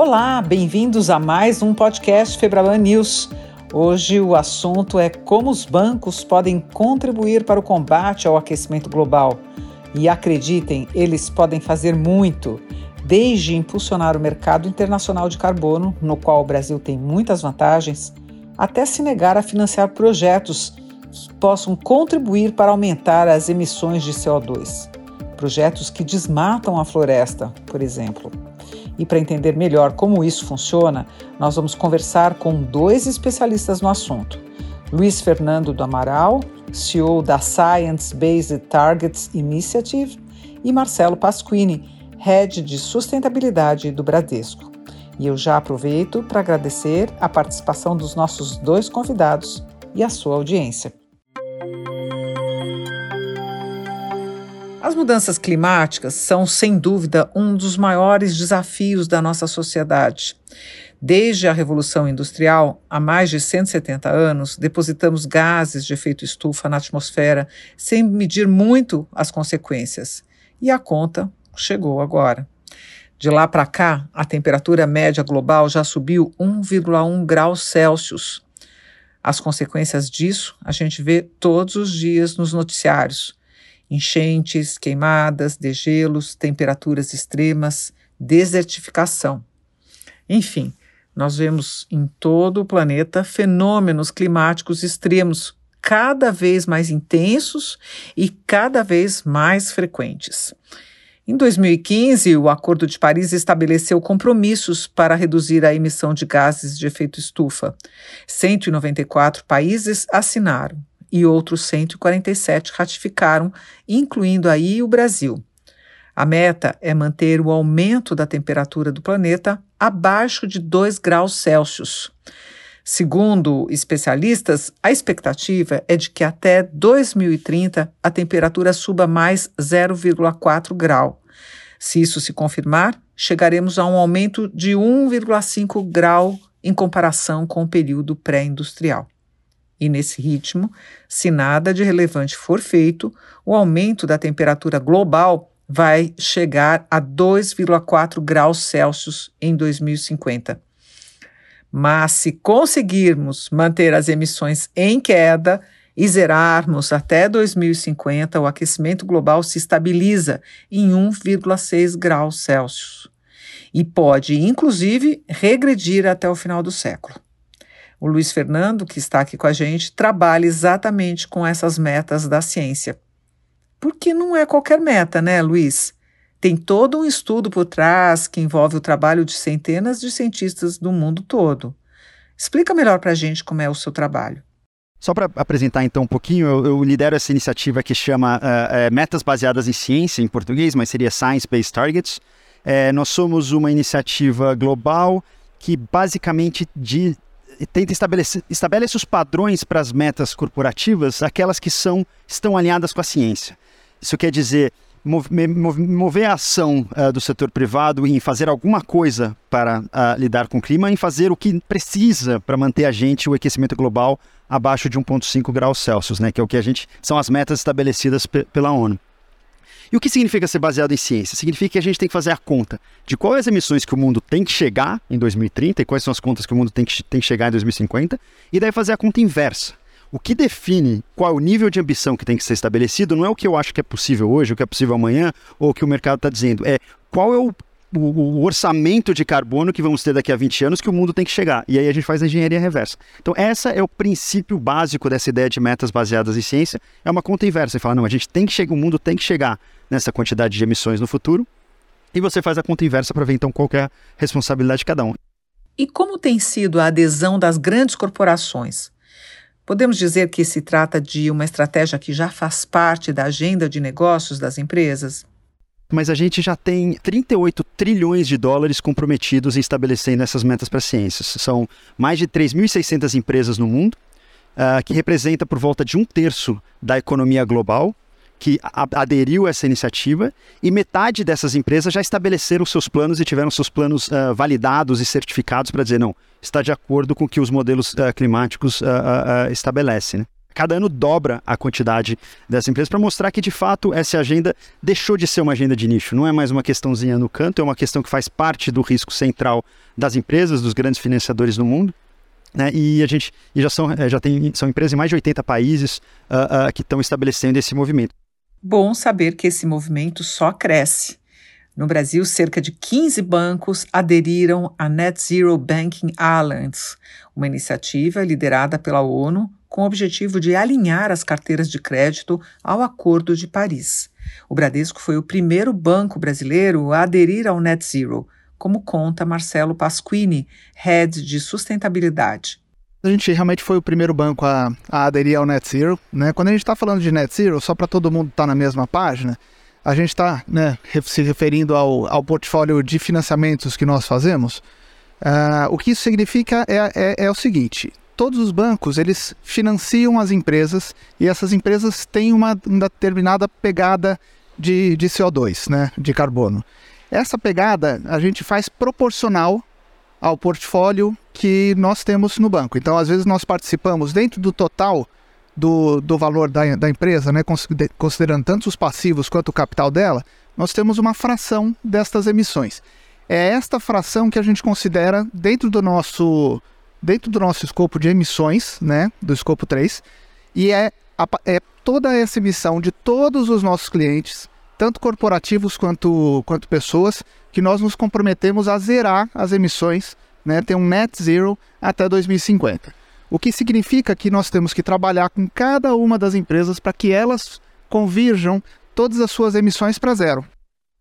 Olá, bem-vindos a mais um podcast Febraban News. Hoje o assunto é como os bancos podem contribuir para o combate ao aquecimento global. E acreditem, eles podem fazer muito, desde impulsionar o mercado internacional de carbono, no qual o Brasil tem muitas vantagens, até se negar a financiar projetos que possam contribuir para aumentar as emissões de CO2. Projetos que desmatam a floresta, por exemplo. E para entender melhor como isso funciona, nós vamos conversar com dois especialistas no assunto. Luiz Fernando do Amaral, CEO da Science Based Targets Initiative, e Marcelo Pasquini, Head de Sustentabilidade do Bradesco. E eu já aproveito para agradecer a participação dos nossos dois convidados e a sua audiência. As mudanças climáticas são, sem dúvida, um dos maiores desafios da nossa sociedade. Desde a Revolução Industrial, há mais de 170 anos, depositamos gases de efeito estufa na atmosfera sem medir muito as consequências. E a conta chegou agora. De lá para cá, a temperatura média global já subiu 1,1 graus Celsius. As consequências disso a gente vê todos os dias nos noticiários enchentes, queimadas, degelos, temperaturas extremas, desertificação. Enfim, nós vemos em todo o planeta fenômenos climáticos extremos cada vez mais intensos e cada vez mais frequentes. Em 2015, o Acordo de Paris estabeleceu compromissos para reduzir a emissão de gases de efeito estufa. 194 países assinaram e outros 147 ratificaram, incluindo aí o Brasil. A meta é manter o aumento da temperatura do planeta abaixo de 2 graus Celsius. Segundo especialistas, a expectativa é de que até 2030 a temperatura suba mais 0,4 grau. Se isso se confirmar, chegaremos a um aumento de 1,5 grau em comparação com o período pré-industrial. E nesse ritmo, se nada de relevante for feito, o aumento da temperatura global vai chegar a 2,4 graus Celsius em 2050. Mas se conseguirmos manter as emissões em queda e zerarmos até 2050, o aquecimento global se estabiliza em 1,6 graus Celsius e pode, inclusive, regredir até o final do século. O Luiz Fernando, que está aqui com a gente, trabalha exatamente com essas metas da ciência. Porque não é qualquer meta, né, Luiz? Tem todo um estudo por trás que envolve o trabalho de centenas de cientistas do mundo todo. Explica melhor para a gente como é o seu trabalho. Só para apresentar então um pouquinho, eu, eu, lidero essa iniciativa que chama uh, Metas Baseadas em Ciência, em português, mas seria Science Based Targets. Uh, nós somos uma iniciativa global que basicamente de, tenta estabelecer estabelece os padrões para as metas corporativas, aquelas que são estão alinhadas com a ciência. Isso quer dizer mover, a ação uh, do setor privado em fazer alguma coisa para uh, lidar com o clima, em fazer o que precisa para manter a gente o aquecimento global abaixo de 1,5 graus Celsius, né, que é o que a gente são as metas estabelecidas pela ONU. E o que significa ser baseado em ciência? Significa que a gente tem que fazer a conta de quais as emissões que o mundo tem que chegar em 2030 e quais são as contas que o mundo tem que, tem que chegar em 2050, e daí fazer a conta inversa. O que define qual é o nível de ambição que tem que ser estabelecido não é o que eu acho que é possível hoje, o que é possível amanhã, ou o que o mercado está dizendo. É qual é o, o, o, orçamento de carbono que vamos ter daqui a 20 anos que o mundo tem que chegar. E aí a gente faz a engenharia reversa. Então, essa é o princípio básico dessa ideia de metas baseadas em ciência. É uma conta inversa. Você fala, não, a gente tem que chegar, o mundo tem que chegar nessa quantidade de emissões no futuro. E você faz a conta inversa para ver então qual é a responsabilidade de cada um. E como tem sido a adesão das grandes corporações? Podemos dizer que se trata de uma estratégia que já faz parte da agenda de negócios das empresas? Mas a gente já tem 38 trilhões de dólares comprometidos em estabelecendo essas metas para ciências. São mais de 3.600 empresas no mundo, uh, que representa por volta de um terço da economia global que aderiu a essa iniciativa e metade dessas empresas já estabeleceram seus planos e tiveram seus planos uh, validados e certificados para dizer não, está de acordo com o que os modelos uh, climáticos uh, estabelecem. Né? cada ano dobra a quantidade dessa empresa para mostrar que de fato essa agenda deixou de ser uma agenda de nicho, não é mais uma questãozinha no canto, é uma questão que faz parte do risco central das empresas, dos grandes financiadores no mundo. Né? E a gente e já, são, é, já tem, são empresas em mais de 80 países que estão estabelecendo esse movimento. Bom saber que esse movimento só cresce. No Brasil, cerca de 15 bancos aderiram à Net Zero Banking Alliance, uma iniciativa liderada pela ONU com o objetivo de alinhar as carteiras de crédito ao Acordo de Paris. O Bradesco foi o primeiro banco brasileiro a aderir ao Net Zero, como conta Marcelo Pasquini, head de sustentabilidade. A gente realmente foi o primeiro banco a, a aderir ao Net Zero. Né? Quando a gente está falando de Net Zero, só para todo mundo estar tá na mesma página, a gente está né, se referindo ao, ao portfólio de financiamentos que nós fazemos. Uh, o que isso significa é, é, é, o seguinte: todos os bancos eles financiam as empresas e essas empresas têm uma, uma determinada pegada de, de CO2, né, de carbono. Essa pegada a gente faz proporcional ao portfólio que nós temos no banco. Então, às vezes, nós participamos dentro do total do, do valor da, da empresa, né, considerando tanto os passivos quanto o capital dela, nós temos uma fração destas emissões. É esta fração que a gente considera dentro do nosso dentro do nosso escopo de emissões, né, do escopo 3, e é, é toda essa emissão de todos os nossos clientes, tanto corporativos quanto, quanto pessoas, que nós nos comprometemos a zerar as emissões, né, ter um net zero até 2050. O que significa que nós temos que trabalhar com cada uma das empresas para que elas convirjam todas as suas emissões para zero.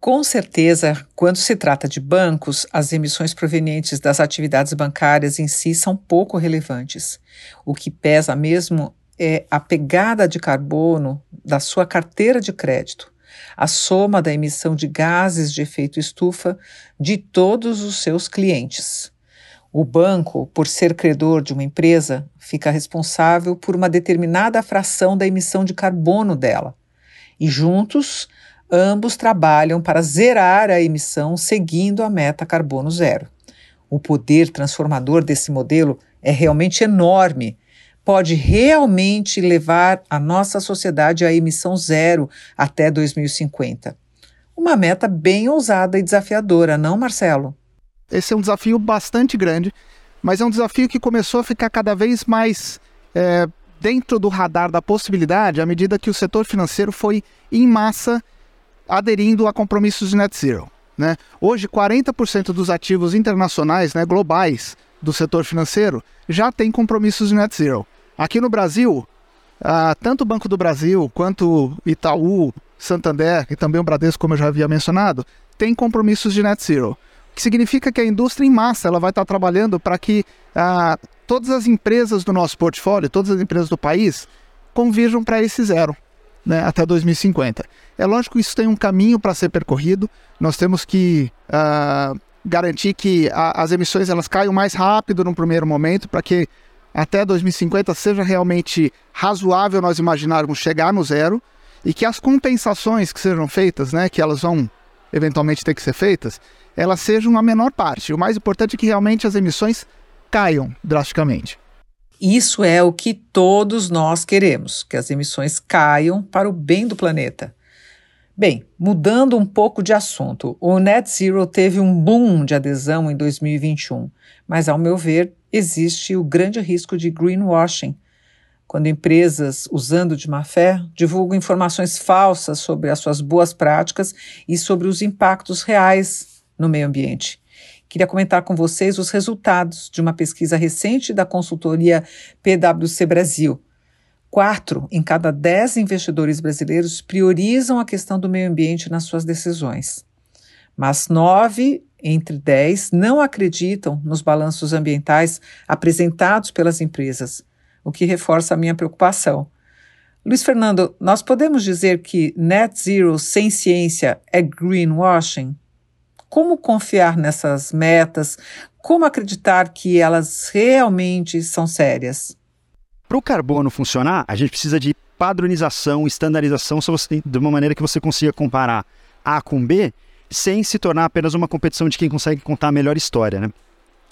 Com certeza, quando se trata de bancos, as emissões provenientes das atividades bancárias em si são pouco relevantes. O que pesa mesmo é a pegada de carbono da sua carteira de crédito, a soma da emissão de gases de efeito estufa de todos os seus clientes. O banco, por ser credor de uma empresa, fica responsável por uma determinada fração da emissão de carbono dela. E juntos, ambos trabalham para zerar a emissão seguindo a meta carbono zero. O poder transformador desse modelo é realmente enorme. Pode realmente levar a nossa sociedade à emissão zero até 2050. Uma meta bem ousada e desafiadora, não, Marcelo? Esse é um desafio bastante grande, mas é um desafio que começou a ficar cada vez mais é, dentro do radar da possibilidade à medida que o setor financeiro foi em massa aderindo a compromissos de net zero. Né? Hoje, 40% dos ativos internacionais, né, globais, do setor financeiro já tem compromissos de net zero. Aqui no Brasil, ah, tanto o Banco do Brasil quanto Itaú, Santander e também o Bradesco, como eu já havia mencionado, tem compromissos de net zero que significa que a indústria em massa ela vai estar trabalhando para que ah, todas as empresas do nosso portfólio, todas as empresas do país, convirjam para esse zero. Né, até 2050. É lógico que isso tem um caminho para ser percorrido. Nós temos que uh, garantir que a, as emissões elas caiam mais rápido no primeiro momento para que até 2050 seja realmente razoável nós imaginarmos chegar no zero e que as compensações que sejam feitas, né, que elas vão eventualmente ter que ser feitas, elas sejam a menor parte. O mais importante é que realmente as emissões caiam drasticamente. Isso é o que todos nós queremos, que as emissões caiam para o bem do planeta. Bem, mudando um pouco de assunto, o Net Zero teve um boom de adesão em 2021, mas, ao meu ver, existe o grande risco de greenwashing, quando empresas, usando de má fé, divulgam informações falsas sobre as suas boas práticas e sobre os impactos reais no meio ambiente. Queria comentar com vocês os resultados de uma pesquisa recente da consultoria PwC Brasil. Quatro em cada dez investidores brasileiros priorizam a questão do meio ambiente nas suas decisões. Mas nove entre dez não acreditam nos balanços ambientais apresentados pelas empresas, o que reforça a minha preocupação. Luiz Fernando, nós podemos dizer que net zero sem ciência é greenwashing? Como confiar nessas metas? Como acreditar que elas realmente são sérias? Para o carbono funcionar, a gente precisa de padronização, estandarização, de uma maneira que você consiga comparar A com B, sem se tornar apenas uma competição de quem consegue contar a melhor história. Né?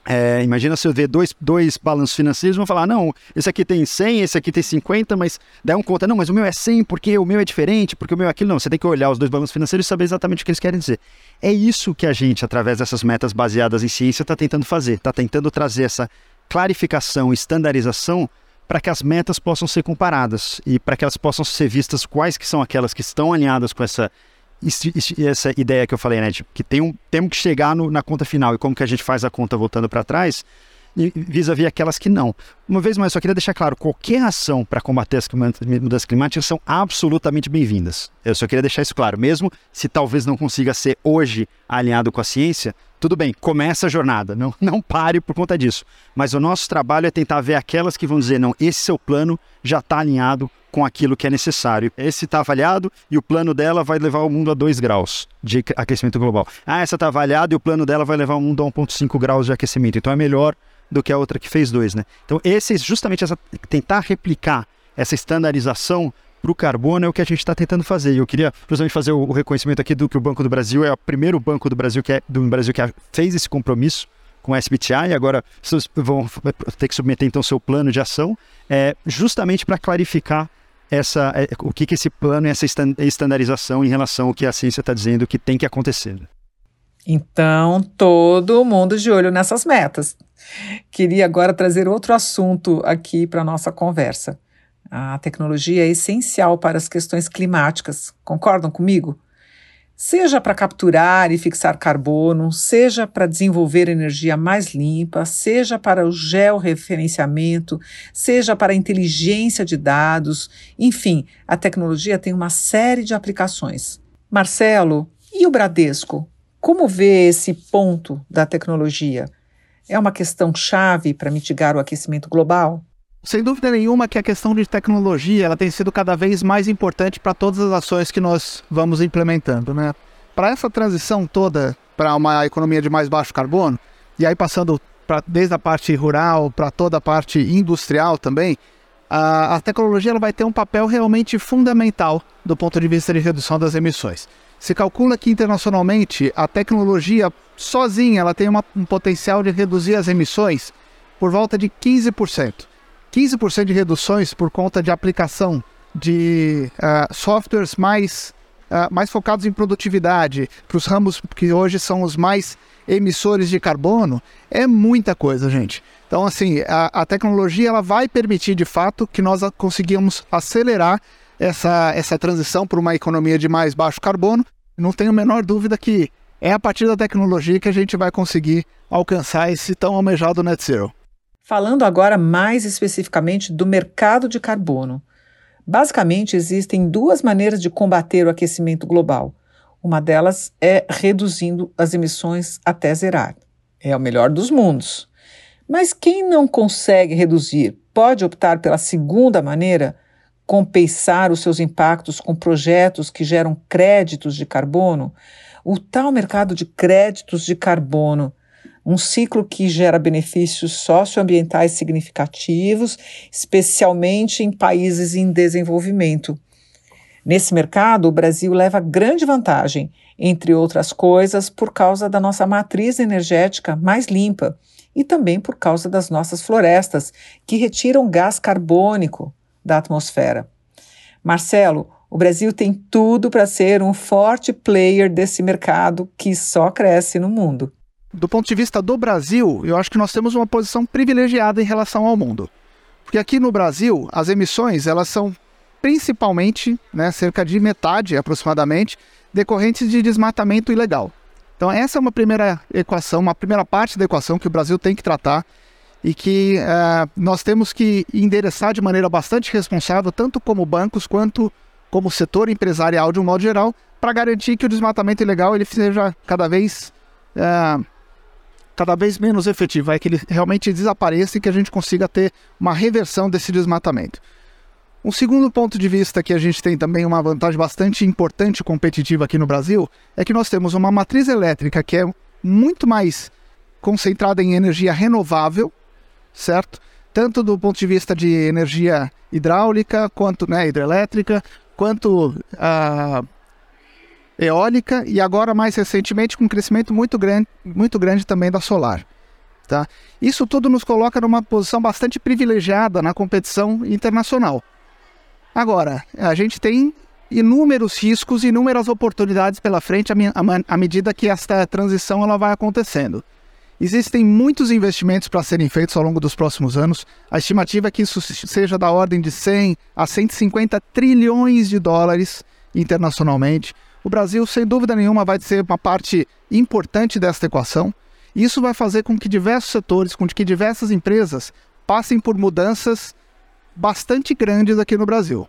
É, imagina se eu ver dois, dois balanços financeiros, vão falar, não, esse aqui tem 100, esse aqui tem 50, mas dá um conta, não, mas o meu é 100 porque o meu é diferente, porque o meu é aquilo. Não, você tem que olhar os dois balanços financeiros e saber exatamente o que eles querem dizer. É isso que a gente, através dessas metas baseadas em ciência, está tentando fazer, está tentando trazer essa clarificação, estandarização para que as metas possam ser comparadas e para que elas possam ser vistas quais que são aquelas que estão alinhadas com essa essa ideia que eu falei, né? Que tem um, temos que chegar no, na conta final e como que a gente faz a conta voltando para trás, vis-à-vis aquelas que não. Uma vez mais, só queria deixar claro, qualquer ação para combater as mudanças climáticas são absolutamente bem-vindas. Eu só queria deixar isso claro, mesmo se talvez não consiga ser hoje alinhado com a ciência, tudo bem, começa a jornada, não, não pare por conta disso. Mas o nosso trabalho é tentar ver aquelas que vão dizer, não, esse seu plano já está alinhado com aquilo que é necessário. Esse está avaliado e o plano dela vai levar o mundo a 2 graus de aquecimento global. Ah, essa está avaliada e o plano dela vai levar o mundo a 1,5 graus de aquecimento. Então é melhor do que a outra que fez 2, né? Então esse, justamente essa, tentar replicar essa estandarização para o carbono é o que a gente está tentando fazer. E eu queria, justamente, fazer o, reconhecimento aqui do que o Banco do Brasil é o primeiro banco do Brasil que, é, do Brasil que fez esse compromisso com a SBTI, e agora vocês vão ter que submeter então seu plano de ação, é, justamente para clarificar essa, é, o que, que esse plano e essa estandarização em relação ao que a ciência está dizendo que tem que acontecer. Então, todo mundo de olho nessas metas. Queria agora trazer outro assunto aqui para a nossa conversa. A tecnologia é essencial para as questões climáticas, concordam comigo? Seja para capturar e fixar carbono, seja para desenvolver energia mais limpa, seja para o georreferenciamento, seja para a inteligência de dados, enfim, a tecnologia tem uma série de aplicações. Marcelo, e o Bradesco? Como vê esse ponto da tecnologia? É uma questão chave para mitigar o aquecimento global? Sem dúvida nenhuma que a questão de tecnologia ela tem sido cada vez mais importante para todas as ações que nós vamos implementando. Né? Para essa transição toda para uma economia de mais baixo carbono, e aí passando pra, desde a parte rural para toda a parte industrial também, a, a tecnologia ela vai ter um papel realmente fundamental do ponto de vista de redução das emissões. Se calcula que internacionalmente a tecnologia sozinha ela tem uma, um potencial de reduzir as emissões por volta de 15%. 15% de reduções por conta de aplicação de uh, softwares mais, uh, mais focados em produtividade, para os ramos que hoje são os mais emissores de carbono, é muita coisa, gente. Então, assim, a, a tecnologia ela vai permitir de fato que nós conseguimos acelerar essa, essa transição para uma economia de mais baixo carbono. Não tenho a menor dúvida que é a partir da tecnologia que a gente vai conseguir alcançar esse tão almejado net zero. Falando agora mais especificamente do mercado de carbono. Basicamente, existem duas maneiras de combater o aquecimento global. Uma delas é reduzindo as emissões até zerar. É o melhor dos mundos. Mas quem não consegue reduzir pode optar pela segunda maneira, compensar os seus impactos com projetos que geram créditos de carbono. O tal mercado de créditos de carbono um ciclo que gera benefícios socioambientais significativos, especialmente em países em desenvolvimento. Nesse mercado, o Brasil leva grande vantagem, entre outras coisas, por causa da nossa matriz energética mais limpa e também por causa das nossas florestas, que retiram gás carbônico da atmosfera. Marcelo, o Brasil tem tudo para ser um forte player desse mercado que só cresce no mundo do ponto de vista do Brasil, eu acho que nós temos uma posição privilegiada em relação ao mundo. Porque aqui no Brasil, as emissões, elas são principalmente, né, cerca de metade aproximadamente, decorrentes de desmatamento ilegal. Então essa é uma primeira equação, uma primeira parte da equação que o Brasil tem que tratar e que uh, nós temos que endereçar de maneira bastante responsável, tanto como bancos quanto como setor empresarial de um modo geral, para garantir que o desmatamento ilegal ele seja cada vez uh, cada vez menos efetivo, é que ele realmente desapareça e que a gente consiga ter uma reversão desse desmatamento. Um segundo ponto de vista que a gente tem também uma vantagem bastante importante e competitiva aqui no Brasil é que nós temos uma matriz elétrica que é muito mais concentrada em energia renovável, certo? Tanto do ponto de vista de energia hidráulica, quanto né, hidrelétrica, quanto uh, eólica e agora mais recentemente com um crescimento muito grande, muito grande também da solar. Tá? Isso tudo nos coloca numa posição bastante privilegiada na competição internacional. Agora, a gente tem inúmeros riscos inúmeras oportunidades pela frente à, medida que esta transição ela vai acontecendo. Existem muitos investimentos para serem feitos ao longo dos próximos anos. A estimativa é que isso seja da ordem de 100 a 150 trilhões de dólares internacionalmente. O Brasil, sem dúvida nenhuma, vai ser uma parte importante desta equação. Isso vai fazer com que diversos setores, com que diversas empresas passem por mudanças bastante grandes aqui no Brasil.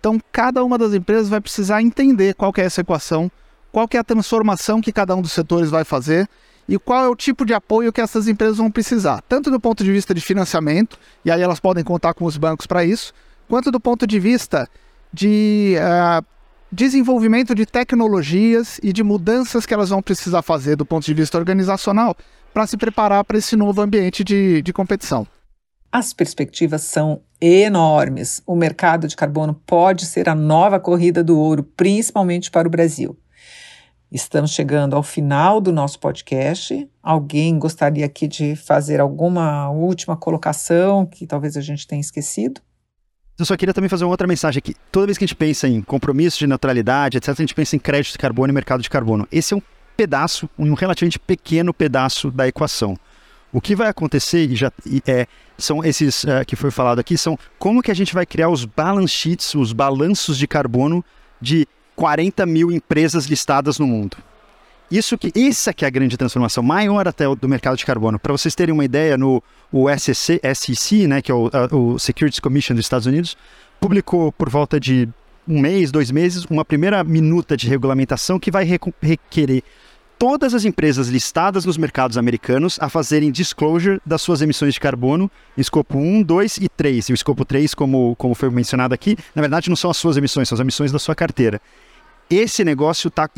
Então, cada uma das empresas vai precisar entender qual é essa equação, qual é a transformação que cada um dos setores vai fazer e qual é o tipo de apoio que essas empresas vão precisar, tanto do ponto de vista de financiamento, e aí elas podem contar com os bancos para isso, quanto do ponto de vista de uh, desenvolvimento de tecnologias e de mudanças que elas vão precisar fazer do ponto de vista organizacional para se preparar para esse novo ambiente de, de competição. As perspectivas são enormes. O mercado de carbono pode ser a nova corrida do ouro, principalmente para o Brasil. Estamos chegando ao final do nosso podcast. Alguém gostaria aqui de fazer alguma última colocação que talvez a gente tenha esquecido? Eu só queria também fazer uma outra mensagem aqui. Toda vez que a gente pensa em compromisso de neutralidade, etc., a gente pensa em crédito de carbono e mercado de carbono. Esse é um pedaço, um relativamente pequeno pedaço da equação. O que vai acontecer, já é, são esses uh, que foi falado aqui, são como que a gente vai criar os balance sheets, os balanços de carbono de 40 mil empresas listadas no mundo. Isso que essa que é a grande transformação maior até do mercado de carbono. Para vocês terem uma ideia, no o SEC, SEC, né, que é o, a, o Securities Commission dos Estados Unidos, publicou por volta de um mês, dois meses, uma primeira minuta de regulamentação que vai requerer todas as empresas listadas nos mercados americanos a fazerem disclosure das suas emissões de carbono, escopo 1, 2 e 3. E o escopo 3, como, como foi mencionado aqui, na verdade não são as suas emissões, são as emissões da sua carteira. Esse negócio tá.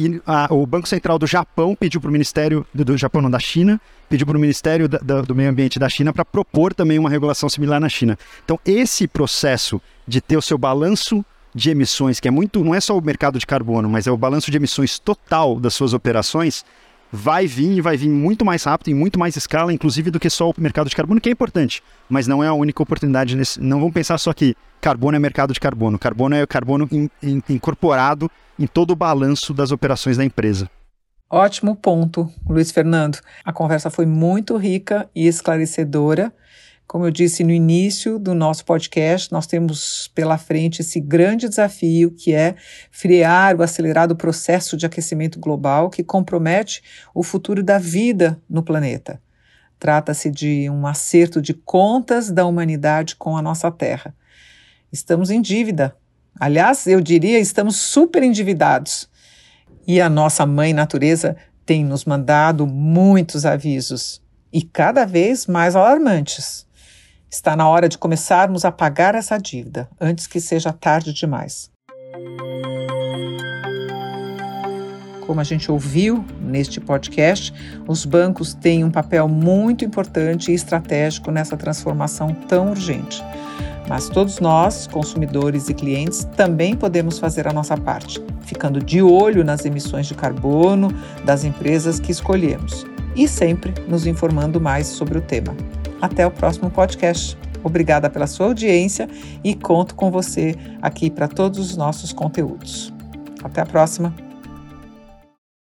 o Banco Central do Japão pediu para o Ministério. Do, do, Japão, não, da China, pediu para o Ministério da, da, do Meio Ambiente da China para propor também uma regulação similar na China. Então, esse processo de ter o seu balanço de emissões, que é muito. não é só o mercado de carbono, mas é o balanço de emissões total das suas operações, vai vir e vai vir muito mais rápido, em muito mais escala, inclusive do que só o mercado de carbono, que é importante, mas não é a única oportunidade. Nesse, não vamos pensar só que carbono é mercado de carbono. Carbono é carbono in, in, incorporado em todo o balanço das operações da empresa. Ótimo ponto, Luiz Fernando. A conversa foi muito rica e esclarecedora. Como eu disse no início do nosso podcast, nós temos pela frente esse grande desafio que é frear o acelerado processo de aquecimento global que compromete o futuro da vida no planeta. Trata-se de um acerto de contas da humanidade com a nossa Terra. Estamos em dívida. Aliás, eu diria, estamos super endividados. E a nossa mãe natureza tem nos mandado muitos avisos e cada vez mais alarmantes. Está na hora de começarmos a pagar essa dívida antes que seja tarde demais. Como a gente ouviu neste podcast, os bancos têm um papel muito importante e estratégico nessa transformação tão urgente. Mas todos nós, consumidores e clientes, também podemos fazer a nossa parte, ficando de olho nas emissões de carbono das empresas que escolhemos e sempre nos informando mais sobre o tema. Até o próximo podcast. Obrigada pela sua audiência e conto com você aqui para todos os nossos conteúdos. Até a próxima!